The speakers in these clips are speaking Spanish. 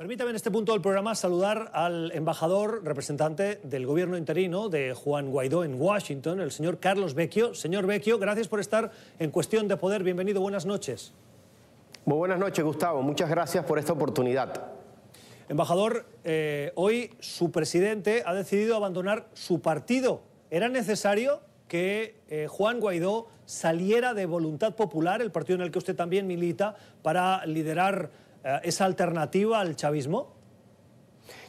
Permítame en este punto del programa saludar al embajador representante del gobierno interino de Juan Guaidó en Washington, el señor Carlos Vecchio. Señor Vecchio, gracias por estar en Cuestión de Poder. Bienvenido, buenas noches. Muy buenas noches, Gustavo. Muchas gracias por esta oportunidad. Embajador, eh, hoy su presidente ha decidido abandonar su partido. ¿Era necesario que eh, Juan Guaidó saliera de Voluntad Popular, el partido en el que usted también milita, para liderar eh, esa alternativa al chavismo?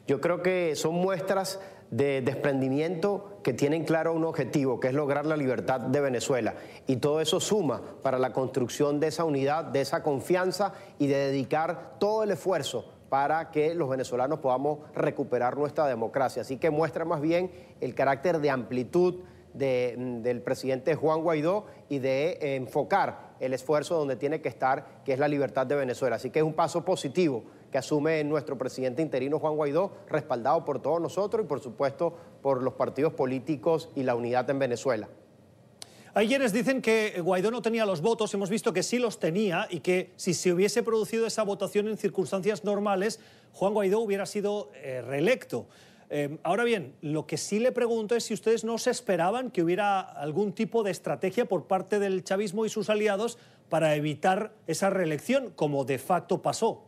Yo creo que son muestras de desprendimiento que tienen claro un objetivo, que es lograr la libertad de Venezuela. Y todo eso suma para la construcción de esa unidad, de esa confianza y de dedicar todo el esfuerzo para que los venezolanos podamos recuperar nuestra democracia. Así que muestra más bien el carácter de amplitud del presidente Juan Guaidó y de enfocar el esfuerzo donde tiene que estar, que es la libertad de Venezuela. Así que es un paso positivo que asume nuestro presidente interino Juan Guaidó, respaldado por todos nosotros y por supuesto por los partidos políticos y la unidad en Venezuela. Hay quienes dicen que Guaidó no tenía los votos, hemos visto que sí los tenía y que si se hubiese producido esa votación en circunstancias normales, Juan Guaidó hubiera sido eh, reelecto. Em, ahora bien, lo que sí le pregunto es si ustedes no se esperaban que hubiera algún tipo de estrategia por parte del chavismo y sus aliados para evitar esa reelección, como de facto pasó.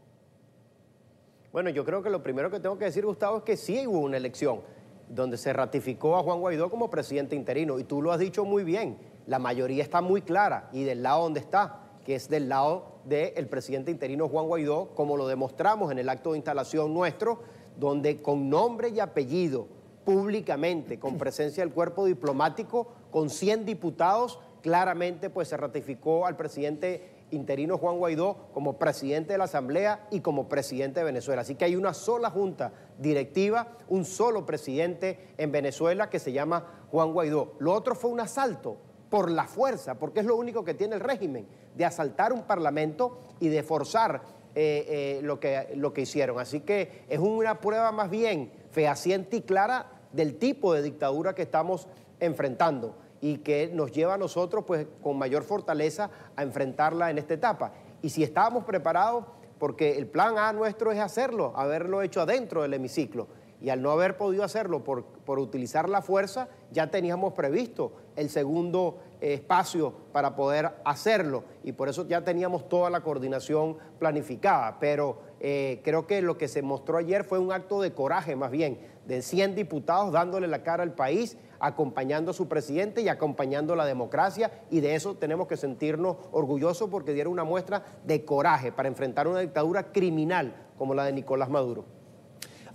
Bueno, yo creo que lo primero que tengo que decir, Gustavo, es que sí hubo una elección donde se ratificó a Juan Guaidó como presidente interino. Y tú lo has dicho muy bien, la mayoría está muy clara y del lado donde está, que es del lado del presidente interino Juan Guaidó, como lo demostramos en el acto de instalación nuestro, donde con nombre y apellido, públicamente, con presencia del cuerpo diplomático, con 100 diputados, claramente pues se ratificó al presidente interino Juan Guaidó como presidente de la Asamblea y como presidente de Venezuela. Así que hay una sola junta directiva, un solo presidente en Venezuela que se llama Juan Guaidó. Lo otro fue un asalto por la fuerza, porque es lo único que tiene el régimen, de asaltar un parlamento y de forzar eh, eh, lo, que, lo que hicieron. Así que es una prueba más bien fehaciente y clara del tipo de dictadura que estamos enfrentando y que nos lleva a nosotros pues con mayor fortaleza a enfrentarla en esta etapa. Y si estábamos preparados, porque el plan A nuestro es hacerlo, haberlo hecho adentro del hemiciclo y al no haber podido hacerlo por, por utilizar la fuerza, ya teníamos previsto el segundo eh, espacio para poder hacerlo y por eso ya teníamos toda la coordinación planificada. Pero eh, creo que lo que se mostró ayer fue un acto de coraje más bien, de 100 diputados dándole la cara al país, acompañando a su presidente y acompañando la democracia y de eso tenemos que sentirnos orgullosos porque dieron una muestra de coraje para enfrentar una dictadura criminal como la de Nicolás Maduro.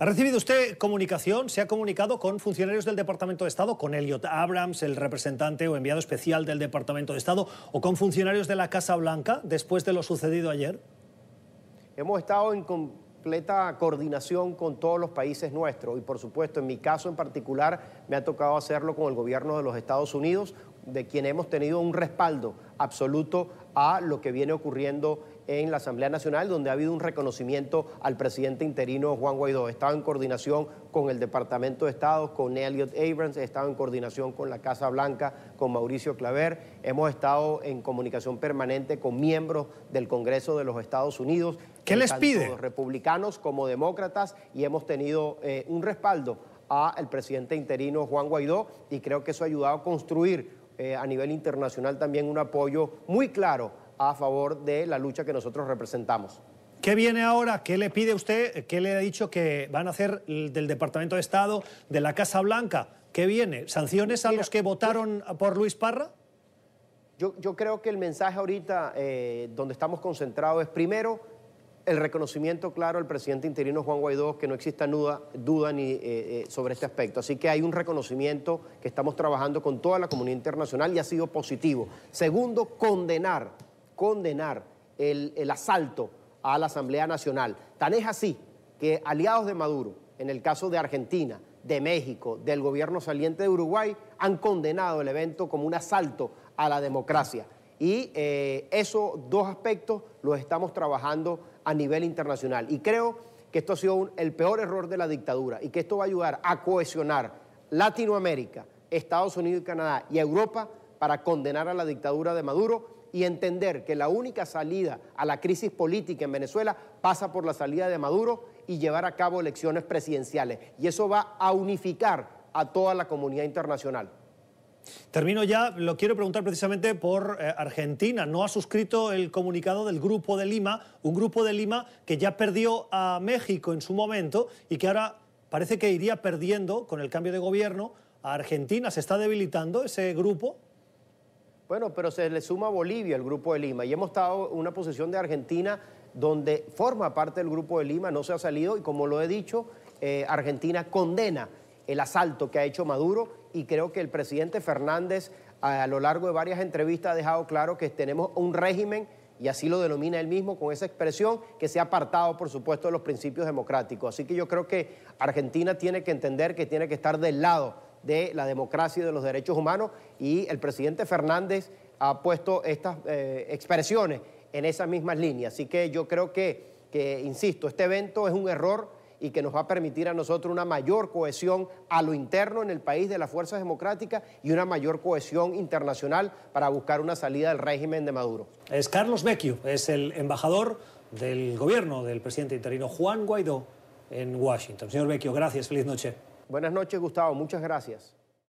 ¿Ha recibido usted comunicación? ¿Se ha comunicado con funcionarios del Departamento de Estado, con Elliot Abrams, el representante o enviado especial del Departamento de Estado, o con funcionarios de la Casa Blanca después de lo sucedido ayer? Hemos estado en completa coordinación con todos los países nuestros y por supuesto en mi caso en particular me ha tocado hacerlo con el gobierno de los Estados Unidos, de quien hemos tenido un respaldo absoluto a lo que viene ocurriendo en la Asamblea Nacional, donde ha habido un reconocimiento al presidente interino Juan Guaidó. He estado en coordinación con el Departamento de Estado, con Elliot Abrams, he estado en coordinación con la Casa Blanca, con Mauricio Claver, hemos estado en comunicación permanente con miembros del Congreso de los Estados Unidos. ¿Qué les pide? Republicanos como demócratas y hemos tenido eh, un respaldo al presidente interino Juan Guaidó y creo que eso ha ayudado a construir eh, a nivel internacional también un apoyo muy claro a favor de la lucha que nosotros representamos. ¿Qué viene ahora? ¿Qué le pide usted? ¿Qué le ha dicho que van a hacer del Departamento de Estado, de la Casa Blanca? ¿Qué viene? ¿Sanciones a los que votaron por Luis Parra? Yo, yo creo que el mensaje ahorita eh, donde estamos concentrados es primero el reconocimiento claro al presidente interino Juan Guaidó, que no exista duda, duda ni, eh, eh, sobre este aspecto. Así que hay un reconocimiento que estamos trabajando con toda la comunidad internacional y ha sido positivo. Segundo, condenar, condenar el, el asalto a la Asamblea Nacional. Tan es así que aliados de Maduro, en el caso de Argentina, de México, del gobierno saliente de Uruguay, han condenado el evento como un asalto a la democracia. Y eh, esos dos aspectos los estamos trabajando a nivel internacional. Y creo que esto ha sido el peor error de la dictadura y que esto va a ayudar a cohesionar Latinoamérica, Estados Unidos y Canadá y Europa para condenar a la dictadura de Maduro y entender que la única salida a la crisis política en Venezuela pasa por la salida de Maduro y llevar a cabo elecciones presidenciales. Y eso va a unificar a toda la comunidad internacional. Termino ya, lo quiero preguntar precisamente por eh, Argentina. No ha suscrito el comunicado del Grupo de Lima, un Grupo de Lima que ya perdió a México en su momento y que ahora parece que iría perdiendo con el cambio de gobierno a Argentina. ¿Se está debilitando ese grupo? Bueno, pero se le suma a Bolivia el Grupo de Lima. Y hemos estado en una posición de Argentina donde forma parte del Grupo de Lima, no se ha salido. Y como lo he dicho, eh, Argentina condena el asalto que ha hecho Maduro. Y creo que el presidente Fernández a, lo largo de varias entrevistas ha dejado claro que tenemos un régimen y así lo denomina él mismo con esa expresión, que se ha apartado, por supuesto, de los principios democráticos. Así que yo creo que Argentina tiene que entender que tiene que estar del lado de la democracia y de los derechos humanos y el presidente Fernández ha puesto estas eh, expresiones en esas mismas líneas. Así que yo creo que, que, insisto, este evento es un error y que nos va a permitir a nosotros una mayor cohesión a lo interno en el país de las fuerzas democráticas y una mayor cohesión internacional para buscar una salida del régimen de Maduro. Es Carlos Vecchio, es el embajador del gobierno del presidente interino Juan Guaidó en Washington. Señor Vecchio, gracias, feliz noche. Buenas noches, Gustavo, muchas gracias.